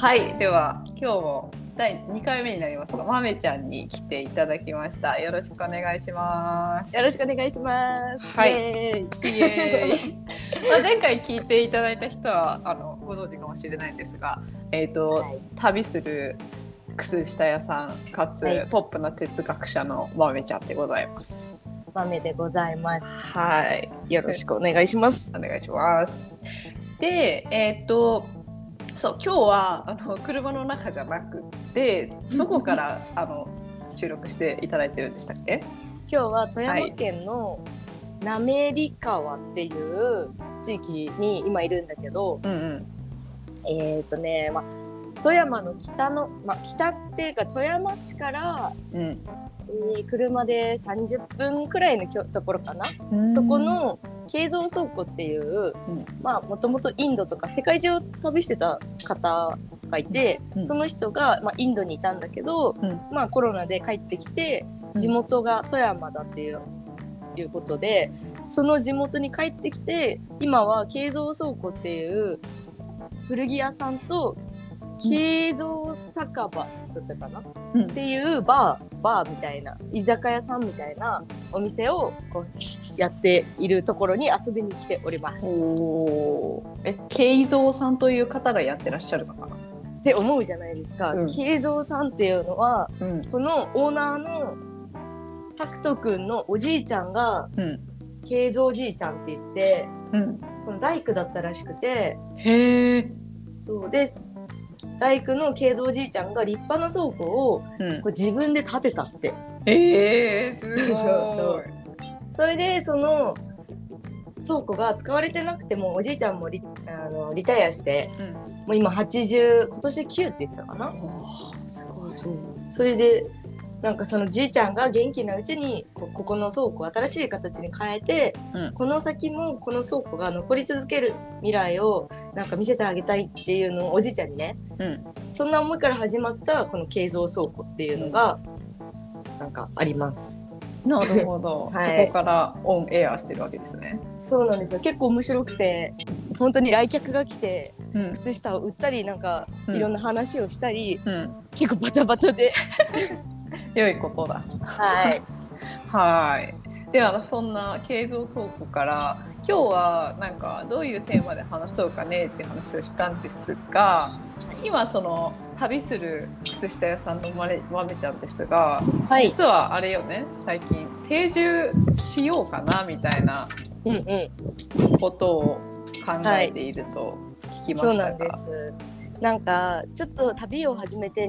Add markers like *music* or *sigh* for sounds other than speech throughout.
はい、では今日も第2回目になりますが、まめちゃんに来ていただきました。よろしくお願いします。よろしくお願いします。はいイエーイ *laughs* まあ前回聞いていただいた人はあのご存知かもしれないんですが、えっ、と、はい旅する靴下屋さんかつ、はいポップな哲学者のまめちゃんでございます。豆でございます。はい、よろしくお願いします。お願いします。で、えっ、と、そう、今日はあの車の中じゃなくて、どこから *laughs* あの収録していただいてるんでしたっけ？今日は富山県の滑川っていう地域に今いるんだけど、うんうん。えっ、とね、まあ富山の北の、まあ北っていうか富山市から、うんえー車で30分くらいのところかな？うんそこの慶蔵倉庫っていう、うん。まあもともとインドとか世界中を旅してた方がいて、うん。その人が、まあ、インドにいたんだけど、うん。まあコロナで帰ってきて地元が富山だっていう,、いうことでその地元に帰ってきて今は慶蔵倉庫っていう古着屋さんと慶蔵酒場だったかな、うんっていうバーバーみたいな居酒屋さんみたいなお店をこうやっているところに遊びに来ております。おーえ、慶三さんという方がやってらっしゃるのかな？って思うじゃないですか。うん慶三さんっていうのはうんこのオーナーのタクト君のおじいちゃんがうん慶三じいちゃんって言ってうん。この大工だったらしくてへえ。そうで大工の慶三じいちゃんが立派な倉庫をうんこ。う自分で建てたってええすごい。*laughs* それでその倉庫が使われてなくてもおじいちゃんもリあのリタイアしてうん。もう今80今年9って言ってたかなおーすごい。そうそれでなんかそのじいちゃんが元気なうちにこここの倉庫を新しい形に変えて、うんこの先もこの倉庫が残り続ける未来をなんか見せてあげたいっていうのをおじいちゃんにねうん。そんな思いから始まったこの慶三倉庫っていうのがなんかあります。なるほど。*laughs* はいそこからオンエアしてるわけですね。そうなんですよ結構面白くて本当に来客が来てうん。靴下を売ったりなんかうんいろんな話をしたり、うん。結構バタバタで良いことだ。はい *laughs* はい。ではそんな慶三倉庫から今日はなんかどういうテーマで話そうかねって話をしたんですが今その旅する靴下屋さんのまれまめちゃんですがはい実はあれよね最近定住しようかなみたいなことを考えていると聞きまそうしたが、なんです。なんかちょっと旅を始めて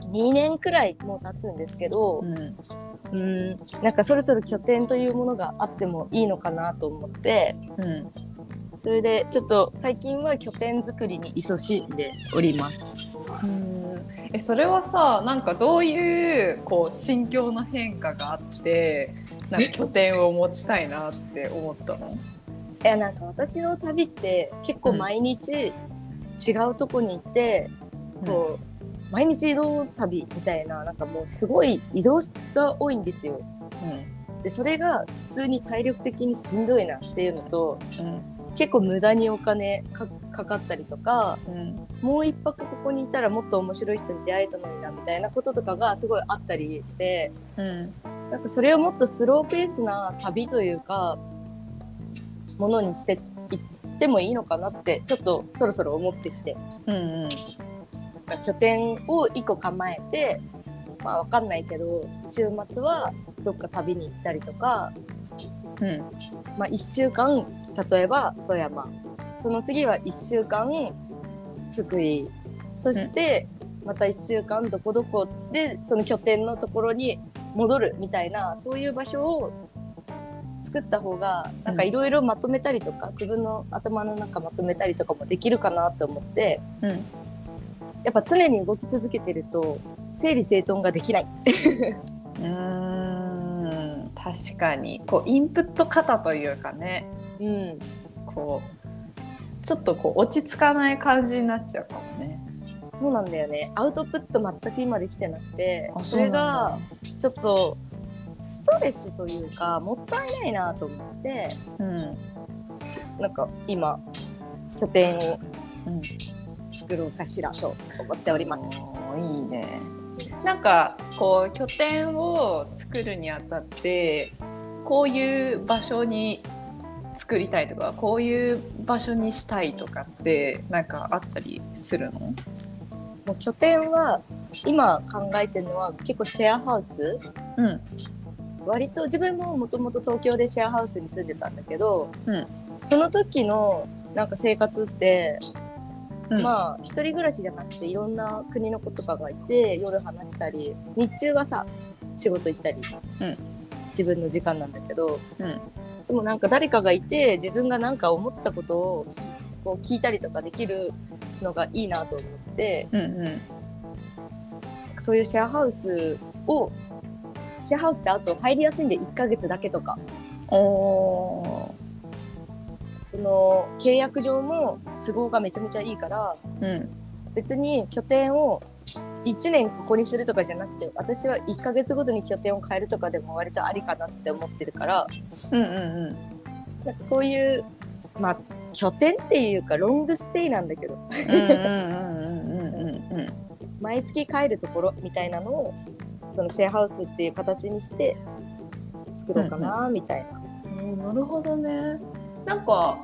2, 2年くらいもう経つんですけど、うん。うん、なんかそろそろ拠点というものがあってもいいのかなと思ってうん、それでちょっと最近は拠点作りに勤しんでおります。うん。えそれはさなんかどういうこう心境の変化があってなんか拠点を持ちたいなって思ったの？いやなんか私の旅って結構毎日違うとこに行って、こう毎日移動旅みたいななんかもうすごい移動が多いんですよ。でそれが普通に体力的にしんどいなっていうのとうん。結構無駄にお金かかかったりとかうん。もう一泊ここにいたらもっと面白い人に出会えたのになみたいなこととかがすごいあったりしてうん。なんかそれをもっとスローペースな旅というかものにしていってもいいのかなってちょっとそろそろ思ってきて。うんうんか拠点を1個構えてまあわかんないけど週末はどっか旅に行ったりとかうん。まあ、1週間例えば富山。その次は1週間福井。そしてまた1週間どこどこでその拠点のところに戻るみたいなそういう場所を作った方がなんかいろいろまとめたりとか、自分の頭の中まとめたりとかもできるかなって思ってうんやっぱ常に動き続けてると整理整頓ができない。*laughs* うーん確かに。こうインプット型というかね。うん。こうちょっとこう落ち着かない感じになっちゃうかもね。そうなんだよね。アウトプット全く今できてなくて、あそれがちょっとストレスというかもったいないなと思って、うん。なんか今拠点を。うん作ろうかしらと思っております。いいね。なんかこう拠点を作るにあたってこういう場所に作りたいとかこういう場所にしたいとかってなんかあったりするの？もう拠点は今考えてるのは結構シェアハウス？うん割と自分ももともと東京でシェアハウスに住んでたんだけど、うんその時のなんか生活って、うん。まあ一人暮らしじゃなくていろんな国の子とかがいて夜話したり日中はさ仕事行ったり、うん。自分の時間なんだけどうん。でもなんか誰かがいて自分がなんか思ったことをこう聞いたりとかできるのがいいなと思ってうんうん。そういうシェアハウスをシェアハウスってあと入りやすいんで1ヶ月だけとか。おその契約上も都合がめちゃめちゃいいからーうん別に拠点を1年ここにするとかじゃなくて私は1ヶ月ごとに拠点を変えるとかでも割とありかなって思ってるからうんうんなんかそういうまあ拠点っていうかロングステイなんだけどうんうんうんうんうんうんうん毎月帰るところみたいなのをそのシェアハウスっていう形にして作ろうかなみたいな。うんなるほどね。なんか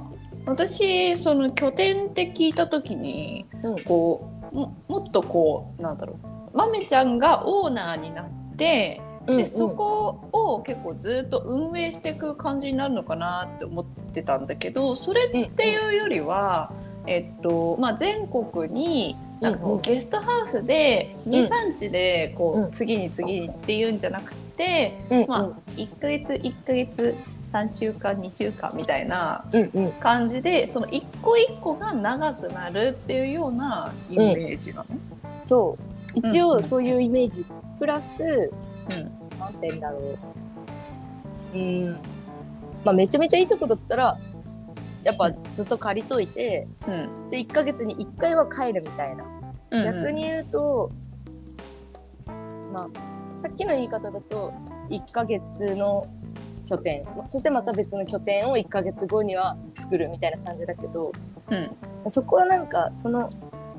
私その拠点って聞いた時にうん。こうももっとこうなんだろう。まめちゃんがオーナーになってうんでそこを結構ずっと運営していく感じになるのかなって思ってたんだけどそれっていうよりは、えっとまあ、全国になんかゲストハウスでうん。23日でこう、うん。次に次にっていうんじゃなくて、うんうん。まあ、1ヶ月1ヶ月3週間2週間みたいなうんうん。感じでその一個一個が長くなるっていうようなイメージなの、そう。一うんうん。応そういうイメージ。プラスうん。なんて言うんだろう。うん。まあめちゃめちゃいいとこだったらやっぱずっと借りといてうん。で1ヶ月に1回は帰るみたいな、うん逆に言うとまあさっきの言い方だと1ヶ月の拠点。そしてまた別の拠点を1ヶ月後には作るみたいな感じだけどうん。そこはなんかその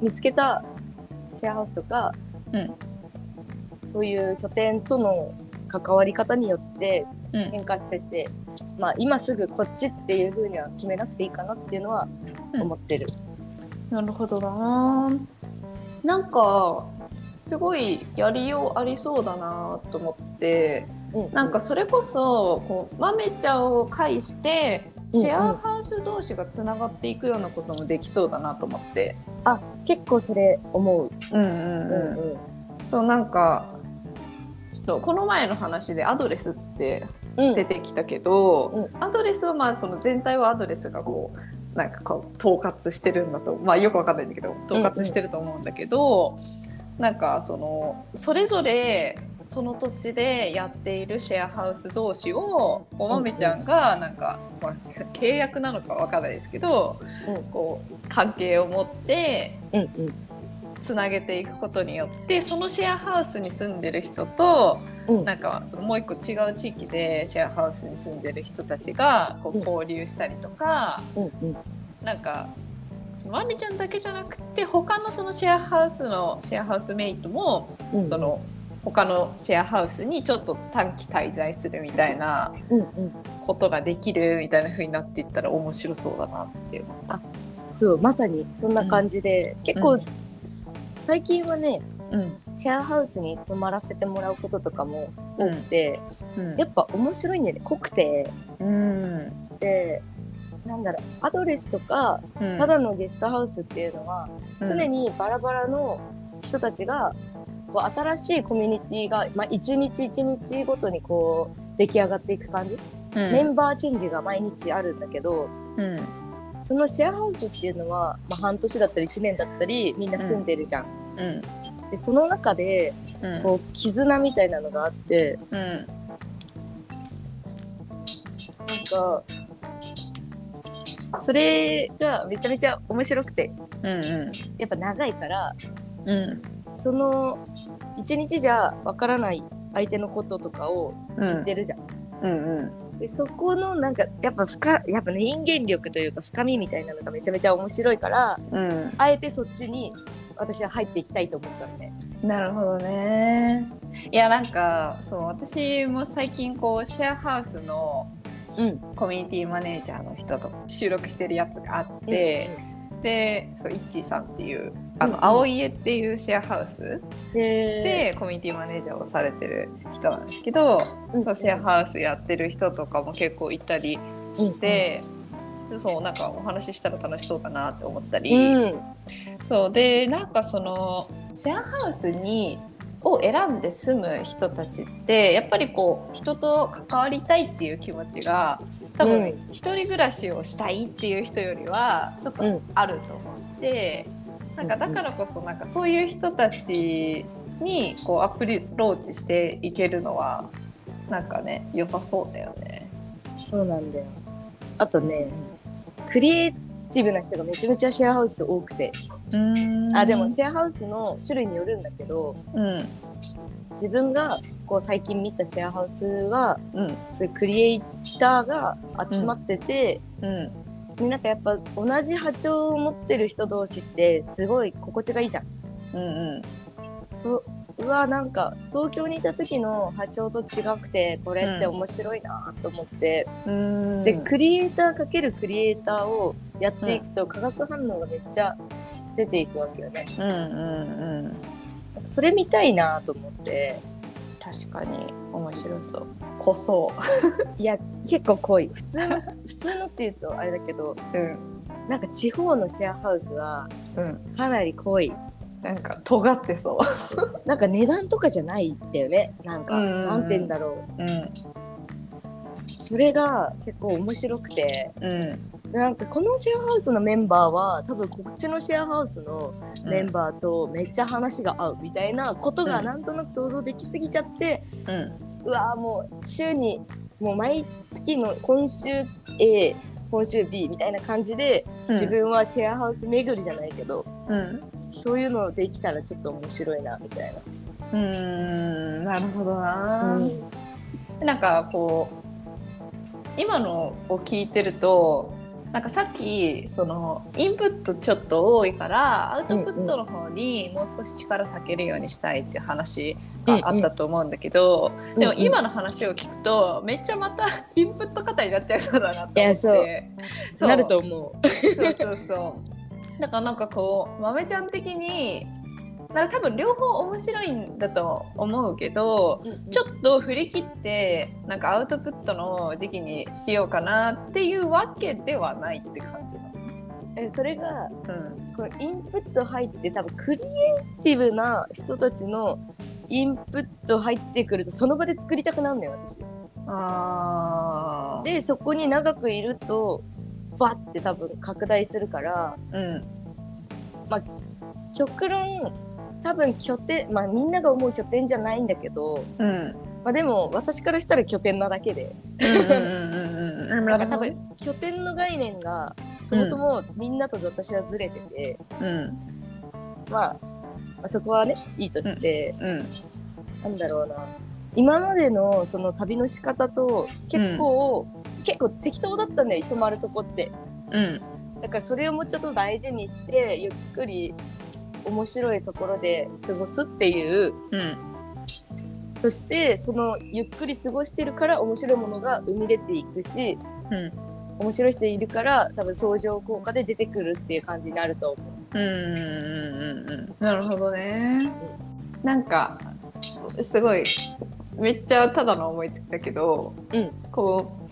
見つけたシェアハウスとか、うん。そういう拠点との関わり方によってうん。変化してて、まあ今すぐこっちっていう風には決めなくていいかなっていうのはうん。思ってる。なるほどな。なんかすごいやりようありそうだなと思ってうん。なんかそれこそこう豆ちゃんを介してうんシェアハウス同士がつながっていくようなこともできそうだなと思って。あ結構それ思う。うんうんうん。うんそうなんかちょっとこの前の話でアドレスってうん。出てきたけど、アドレスはまあその全体はアドレスがこうなんかこう統括してるんだとまあよくわかんないんだけど統括してると思うんだけど、なんかそのそれぞれその土地でやっているシェアハウス同士をおまめちゃんがなんか、まあ、契約なのかわかんないですけど、うん。こう関係を持ってつなげていくことによってそのシェアハウスに住んでる人とうん。なんかそのもう一個違う地域でシェアハウスに住んでる人たちがこううん。交流したりとか、うんうん。なんかそのまみちゃんだけじゃなくて他のそのシェアハウスのシェアハウスメイトも、うん。その他のシェアハウスにちょっと短期滞在するみたいなうんうんことができるみたいな風になっていったら面白そうだなって思った。そうまさにそんな感じで、結構、うん最近はねうん。シェアハウスに泊まらせてもらうこととかも多くて、うん。やっぱ面白いんだよね。濃くて。うん。でなんだろうアドレスとかうん。ただのゲストハウスっていうのは、うん。常にバラバラの人たちがこう新しいコミュニティがまあ、一日一日ごとにこう出来上がっていく感じ、うん。メンバーチェンジが毎日あるんだけどうん。そのシェアハウスっていうのは、まあ、半年だったり1年だったりみんな住んでるじゃん。うん。でその中でうんこう絆みたいなのがあってうん。なんかそれがめちゃめちゃ面白くて。うん。やっぱ長いからうんその一日じゃわからない相手のこととかを知ってるじゃん。うんうん。でそこのなんかやっぱ深やっぱね人間力というか深みみたいなのがめちゃめちゃ面白いからうん。あえてそっちに私は入っていきたいと思ったのね。なるほどね。いやなんかそう私も最近こうシェアハウスのうん、コミュニティマネージャーの人と収録してるやつがあって、でそうイッチーさんっていうあの、うんうん。青家っていうシェアハウスででコミュニティマネージャーをされてる人なんですけど、うんそうシェアハウスやってる人とかも結構いたりして、でそうなんかお話ししたら楽しそうだなって思ったり、うん。そうでなんかそのシェアハウスにを選んで住む人たちってやっぱりこう人と関わりたいっていう気持ちが多分、うん。一人暮らしをしたいっていう人よりはちょっとうん。あると思って、なんかだからこそなんかそういう人たちにこうアプローチしていけるのはなんかね良さそうだよね。そうなんだよ。あとねクリエイティブな人がめちゃめちゃシェアハウス多くて。あでもシェアハウスの種類によるんだけどうん。自分がこう最近見たシェアハウスはうん。そういうクリエイターが集まってて、うん。でなんかやっぱ同じ波長を持ってる人同士ってすごい心地がいいじゃん。うんうん。そう。うわなんか東京にいた時の波長と違くてこれって面白いなと思って、うん。でクリエイターかけるクリエイターをやっていくと化学反応がめっちゃ出ていくわけよね。うんうんうん。それ見たいなと思って確かに面白そう。こそ *laughs* いや結構濃い。普通の普通のっていうとあれだけどうん。なんか地方のシェアハウスはうん。かなり濃い。なんか尖ってそ *laughs* なんか値段とかじゃないんだよね。なんか、うんうんて言うんだろうう。うん。それが結構面白くて。うんなんかこのシェアハウスのメンバーは多分こっちのシェアハウスのメンバーとめっちゃ話が合うみたいなことがうん。なんとなく想像できすぎちゃって、うん。うわーもう週にもう毎月の今週 A 今週 B みたいな感じで自分はシェアハウス巡りじゃないけど、うん。そういうのできたらちょっと面白いなみたいな。うん。なるほどな、うん。なんかこう今のを聞いてるとなんかさっきそのインプットちょっと多いからアウトプットの方にもう少し力避けるようにしたいっていう話があったと思うんだけど、うんでも今の話を聞くとめっちゃまた *laughs* インプット型になっちゃいそうだなと思って。そう。なると思う。そうそうそう。だからなんかこう豆ちゃん的になんか多分両方面白いんだと思うけどちょっと振り切ってなんかアウトプットの時期にしようかなっていうわけではないって感じなえそれがの。うんこのインプット入って多分クリエイティブな人たちのインプット入ってくるとその場で作りたくなるのよ私。あーでそこに長くいるとバッて多分拡大するからうん極論多分拠点まあみんなが思う拠点じゃないんだけど、うんまあ、でも私からしたら拠点なだけで。多分拠点の概念がそもそもみんなと私はずれてて、うん。まあ、まあそこはねいいとして、うんなんだろうな。今までのその旅の仕方と結構、結構適当だったんだよ泊まるとこって。うん。だからそれをもうちょっと大事にしてゆっくり面白いところで過ごすっていう。うん。そしてそのゆっくり過ごしてるから面白いものが生み出ていくしうん。面白い人いるから多分相乗効果で出てくるっていう感じになると思う。うん。なるほどね。なんかすごいめっちゃただの思いつきだけど、うん。こう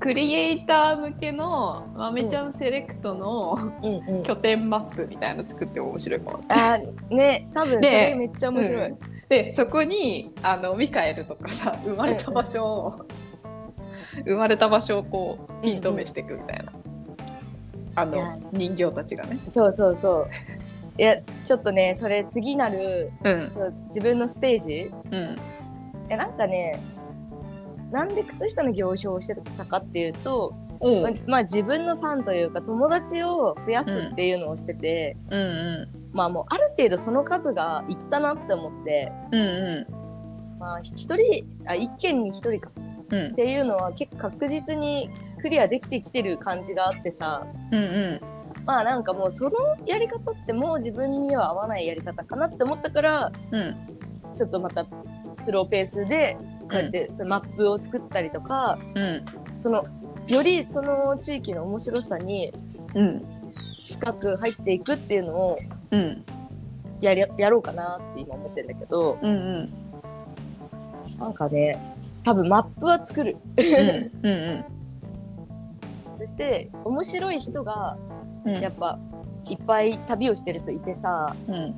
クリエイター向けの豆ちゃんセレクトのうんうん、拠点マップみたいなの作っても面白いかも。あーね多分そでれめっちゃ面白い。うんでそこにあのミカエルとかさ生まれた場所を、生まれた場所をこうピン止めしていくみたいな。あいやの人形たちがね。そうそうそう。いやちょっとねそれ次なるうん自分のステージ？うんえなんかねなんで靴下の行表をしてたかっていうと、おうまあ、まあ自分のファンというか友達を増やすっていうのをしてて、うんうまあもうある程度その数がいったなって思ってんうんうん。まあひ一人あ一軒に一人か。うん。っていうのは結構確実にクリアできてきてる感じがあってさ。うんうん。まあなんかもうそのやり方ってもう自分には合わないやり方かなって思ったからうん。ちょっとまたスローペースでこうやってそのマップを作ったりとか、うん。そのよりその地域の面白さにうん深く入っていくっていうのをうんやりやろうかなって今思ってるんだけどうん。うんなんかね多分マップは作る。うんうん。そして面白い人がうん。やっぱいっぱい旅をしてるといてさうん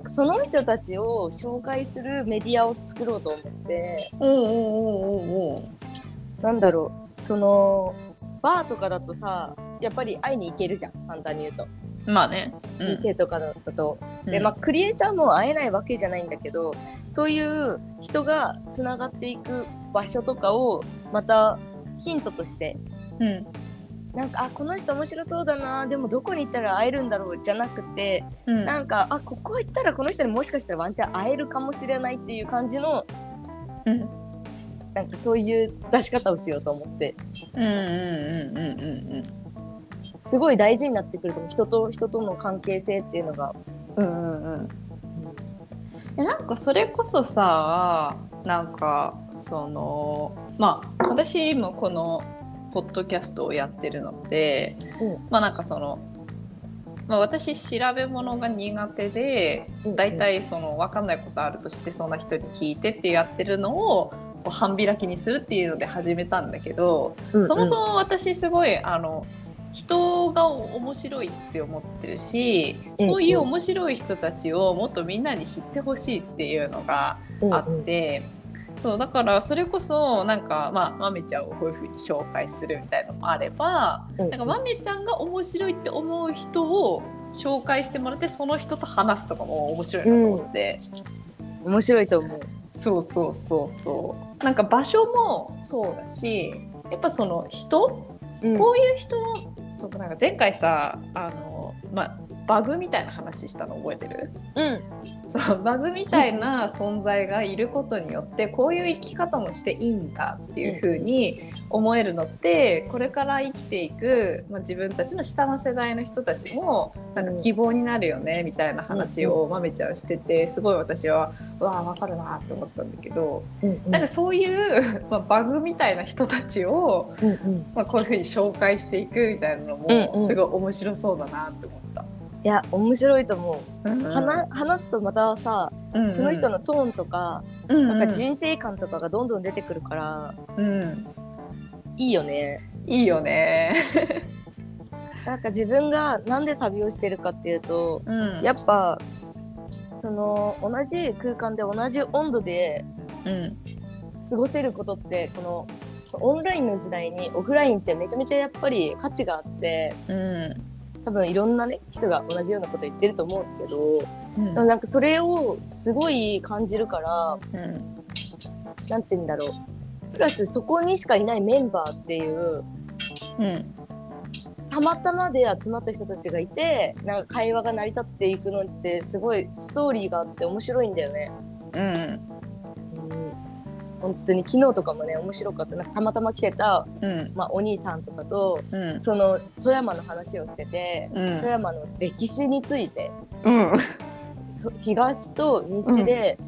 なんかその人たちを紹介するメディアを作ろうと思っておうおうおうおうおうなんだろうそのバーとかだとさやっぱり会いに行けるじゃん簡単に言うと、まあね。店とかだと。うん。でまあクリエイターも会えないわけじゃないんだけどそういう人がつながっていく場所とかをまたヒントとしてうんなんかあこの人面白そうだなでもどこに行ったら会えるんだろうじゃなくてうん。なんかあここ行ったらこの人にもしかしたらワンチャン会えるかもしれないっていう感じのうん。なんかそういう出し方をしようと思って。うんうんうんうんすごい大事になってくると人と人との関係性っていうのが。うんうんうん。なんかそれこそさなんかそのまあ私もこのポッドキャストをやってるので、うんまあなんかその、まあ、私調べ物が苦手で大体その分かんないことあるとしてそんな人に聞いてってやってるのをこう半開きにするっていうので始めたんだけど、うんうん。そもそも私すごいあの人が面白いって思ってるし、うんそういう面白い人たちをもっとみんなに知ってほしいっていうのがあって、そうだからそれこそなんかまあまめちゃんをこういうふうに紹介するみたいのもあれば、うん。うんなんかまめちゃんが面白いって思う人を紹介してもらってその人と話すとかも面白いなと思って。面白いと思う。そうそうそうそう。なんか場所もそうだしやっぱその人？うん。こういう人？そうなんか前回さあの、まあ、バグみたいな話したの覚えてる？うん。そうバグみたいな存在がいることによってこういう生き方もしていいんだっていう風に思えるのってこれから生きていく、まあ、自分たちの下の世代の人たちもなんか希望になるよねみたいな話をまめちゃんしててすごい私はうわあ分かるなって思ったんだけどうんなんかそういう、*laughs* まあ、バグみたいな人たちをうんうん。まあ、こういうふうに紹介していくみたいなのもすごい面白そうだなって思った。いや面白いと思う。うん話話すとまたさ、うんその人のトーンとか、うん。なんか人生観とかがどんどん出てくるから、うん、いいよね。いいよね。なんか自分がなんで旅をしてるかっていうと、うん。やっぱその同じ空間で同じ温度でうん。過ごせることってこのオンラインの時代にオフラインってめちゃめちゃやっぱり価値があってうん多分いろんなね人が同じようなこと言ってると思うけど、うん。でもなんかそれをすごい感じるからうんなんて言うんだろう。プラスそこにしかいないメンバーっていううん。たまたまで集まった人たちがいてなんか会話が成り立っていくのってすごいストーリーがあって面白いんだよね。うんうん本当に昨日とかもね面白かった。なんかたまたま来てた、うん。まあ、お兄さんとかとうん。その富山の話をしててうん。富山の歴史について。うん。と東と西で、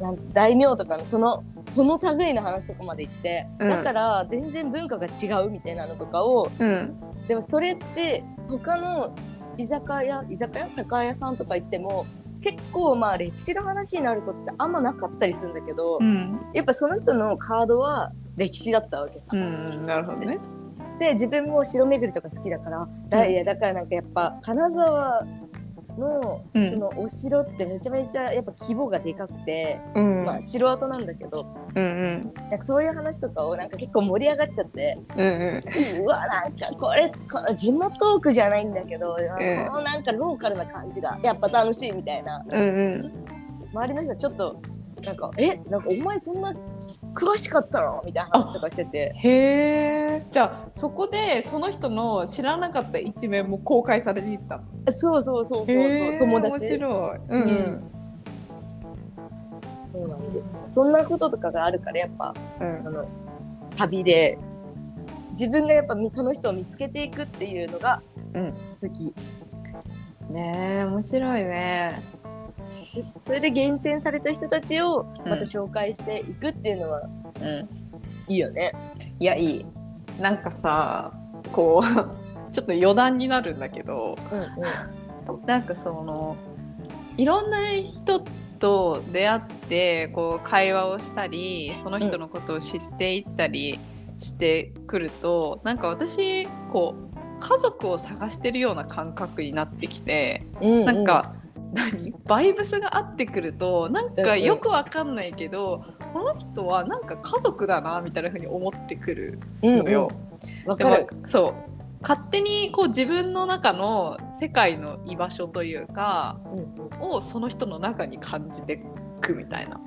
なん大名とかのそのその類の話とかまで行って、うん。だから全然文化が違うみたいなのとかをうん。でもそれって他の居酒屋居酒屋？酒屋さんとか行っても結構まあ歴史の話になることってあんまなかったりするんだけど、うんやっぱその人のカードは歴史だったわけさ。うんなるほどね。で自分も城巡りとか好きだから、だいやだからなんかやっぱ金沢のうん。そのお城ってめちゃめちゃやっぱ規模がでかくて、うん。まあ城跡なんだけどうんうん。なんかそういう話とかをなんか結構盛り上がっちゃってうんうん。うわなんかこれこの地元トークじゃないんだけど、ん。このなんかローカルな感じがやっぱ楽しいみたいな。うんうん。周りの人はちょっとなんかえ？なんかお前そんな詳しかったのみたいな話とかしててへえ。じゃあそこでその人の知らなかった一面も公開されていった。そうそうそうそうそう友達面白い。うんうんそうなんですよそんなこととかがあるからやっぱうんあの旅で自分がやっぱその人を見つけていくっていうのがうん好き。ねえ面白いねそれで厳選された人たちをうん。また紹介していくっていうのはうん。いいよね。いやいい。なんかさこう *laughs* ちょっと余談になるんだけどうん。なんかそのいろんな人と出会ってこう会話をしたりその人のことを知っていったりしてくると、なんか私こう家族を探してるような感覚になってきて、うんうん、なんか何？バイブスが合ってくるとなんかよくわかんないけど、この人はなんか家族だなみたいな風に思ってくるうんのよ。うん、わでかる。もそう勝手にこう自分の中の世界の居場所というかうんをその人の中に感じてくみたいな。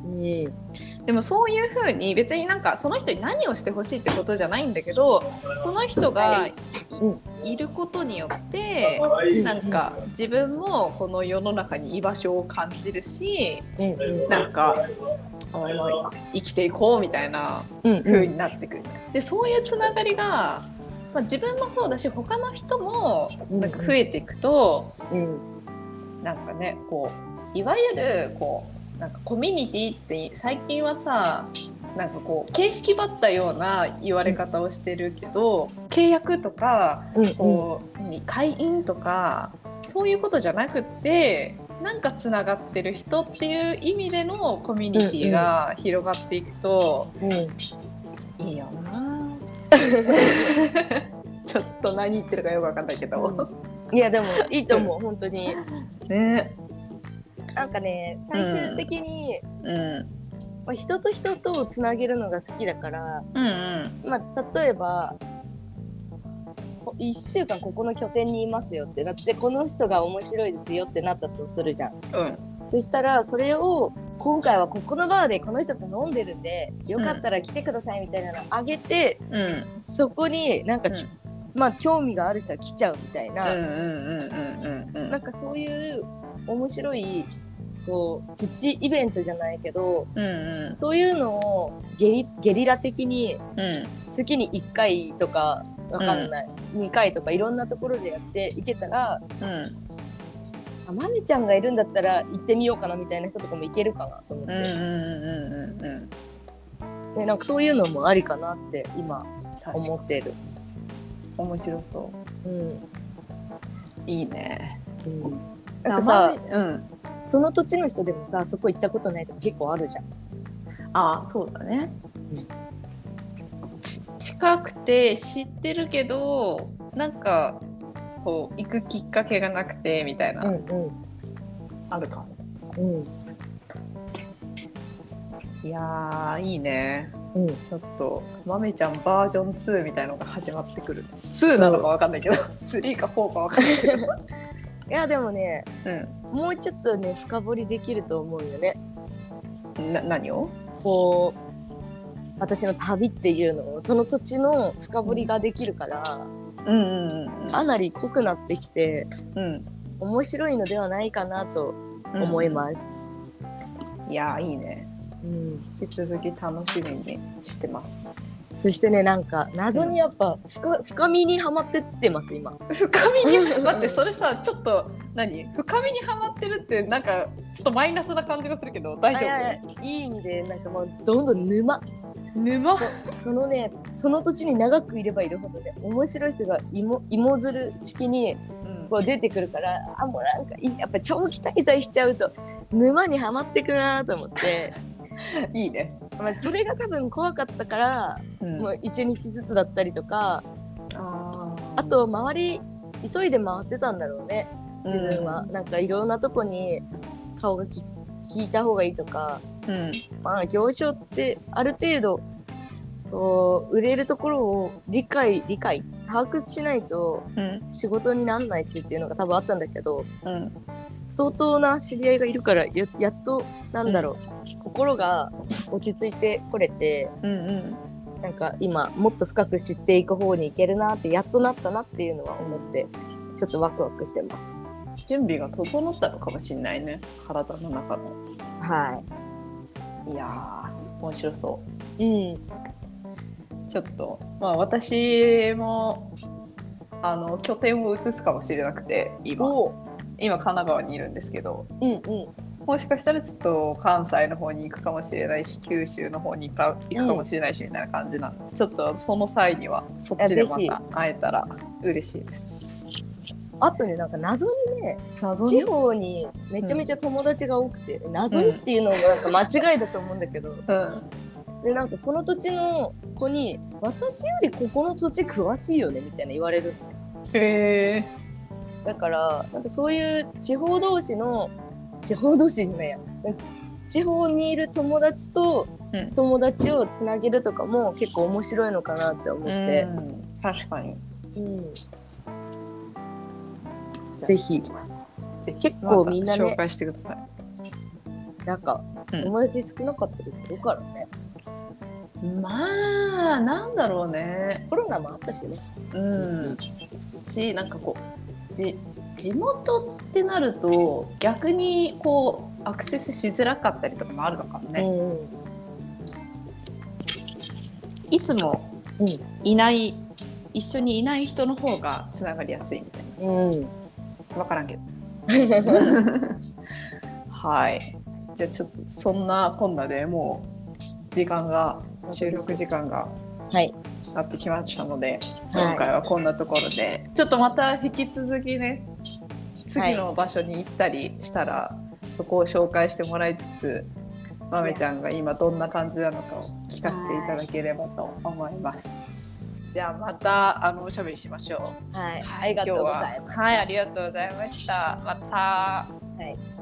でもそういう風に別になんかその人に何をしてほしいってことじゃないんだけどその人がい,、うんることによってなんか自分もこの世の中に居場所を感じるしなんか生きていこうみたいなうん風になってくる。でそういうつながりが、まあ、自分もそうだし他の人もなんか増えていくと、うん。なんかねこういわゆるこうなんかコミュニティって最近はさなんかこう形式ばったような言われ方をしてるけど、契約とかうんこう、何会員とかそういうことじゃなくってなんかつながってる人っていう意味でのコミュニティが広がっていくと、うん。いいよな。*laughs* ちょっと何言ってるかよくわかんないけど、いやでもいいと思う本当に。ねなんかね最終的に、うん。まあ、人と人とをつなげるのが好きだから、うんうん。まあ、例えば1週間ここの拠点にいますよってなってこの人が面白いですよってなったとするじゃん。うん。そしたらそれを今回はここのバーでこの人と飲んでるんでよかったら来てくださいみたいなのあげて、うん。そこになんかき、まあ興味がある人は来ちゃうみたいな、うんうんうんうんうん。なんかそういう面白いこうプチイベントじゃないけどうんうん。そういうのをゲリゲリラ的にうん。月に1回とかわかんない、2回とかいろんなところでやっていけたらうん。あまめちゃんがいるんだったら行ってみようかなみたいな人とかもいけるかなと思って、うんうんうんうんうん。でなんかそういうのもありかなって今思ってる。面白そう。ん。ういいね。うん、なんかさうん。その土地の人でもさそこ行ったことないとか結構あるじゃん。ああそうだね、うん。ち近くて知ってるけどなんかこう行くきっかけがなくてみたいな、うんうん。あるかも。うん。いやーいいね。うん、ちょっとまめちゃんバージョン2みたいのが始まってくる。2なのかわかんないけど。*laughs* 3か4かわかんないけど。い *laughs* *laughs* やでもねうもうちょっとね深掘りできると思うよね。んな何を？こう私の旅っていうのをその土地の深掘りができるから、うんうんうんかなり濃くなってきてうん。面白いのではないかなと思います。いやーいいね。うん。引き続き楽しみにしてますそしてねなんか謎にやっぱ深深みにはまってってます今。深みに *laughs* 待ってそれさちょっと何？深みにはまってるってなんかちょっとマイナスな感じがするけど大丈あいやい意味でなんかもうどんどん沼。夫沼？そのねその土地に長くいればいるほどね面白い人が芋芋づる式にうん。こう出てくるからあもうなんかいやっぱ長期滞在しちゃうと沼にはまってくるなと思って、*laughs* いいね、まあ、それが多分怖かったから、うん。もう一日ずつだったりとかあー。あと周り急いで回ってたんだろうね自分は、なんかいろんなとこに顔がき聞いた方がいいとかうん。まあ行商ってある程度こう売れるところを理解理解把握しないとうん。仕事になんないしっていうのが多分あったんだけどうん相当な知り合いがいるからややっとなんだろう、心が落ち着いてこれてうんうんなんか今もっと深く知っていく方に行けるなってやっとなったなっていうのは思ってちょっとワクワクしてます。準備が整ったのかもしれないね体の中のはいやー面白そい。うん。ちょっとまあ私もあの拠点を移すかもしれなくて今お今神奈川にいるんですけどうんうん。もしかしたらちょっと関西の方に行くかもしれないし九州の方に行か行くかもしれないしみたいな感じなんで、ちょっとその際にはそっちでまた会えたら嬉しいです。あとねなんか謎にね謎地方にめちゃめちゃ友達が多くて、謎にっていうのもなんか間違いだと思うんだけど、うん。でなんかその土地の子に「私よりここの土地詳しいよね」みたいな言われるへえだからなんかそういう地方同士の地方同士じゃないや。地方にいる友達とうん。友達をつなげるとかも結構面白いのかなって思って、うん。確かに。うん。ぜひ。結構みんなね紹介してください。なんかうん。友達少なかったりするからね、まあなんだろうね。コロナもあったしね。うん。しなんかこうじ地元ってなると逆にこうアクセスしづらかったりとかもあるのかもね。うんいつもうん。いない、一緒にいない人の方がつながりやすいみたいうん。な分からんけど。*laughs* はい。じゃあちょっとそんなこんなでもう時間が収録時間が。はいなってきましたので、はい今回はこんなところでちょっとまた引き続きね次の場所に行ったりしたら、そこを紹介してもらいつつまめちゃんが今どんな感じなのかを聞かせていただければと思います。じゃあまたあのおしゃべりしましょう。はい、ありがとうございましたはい、ありがとうございました。また。はい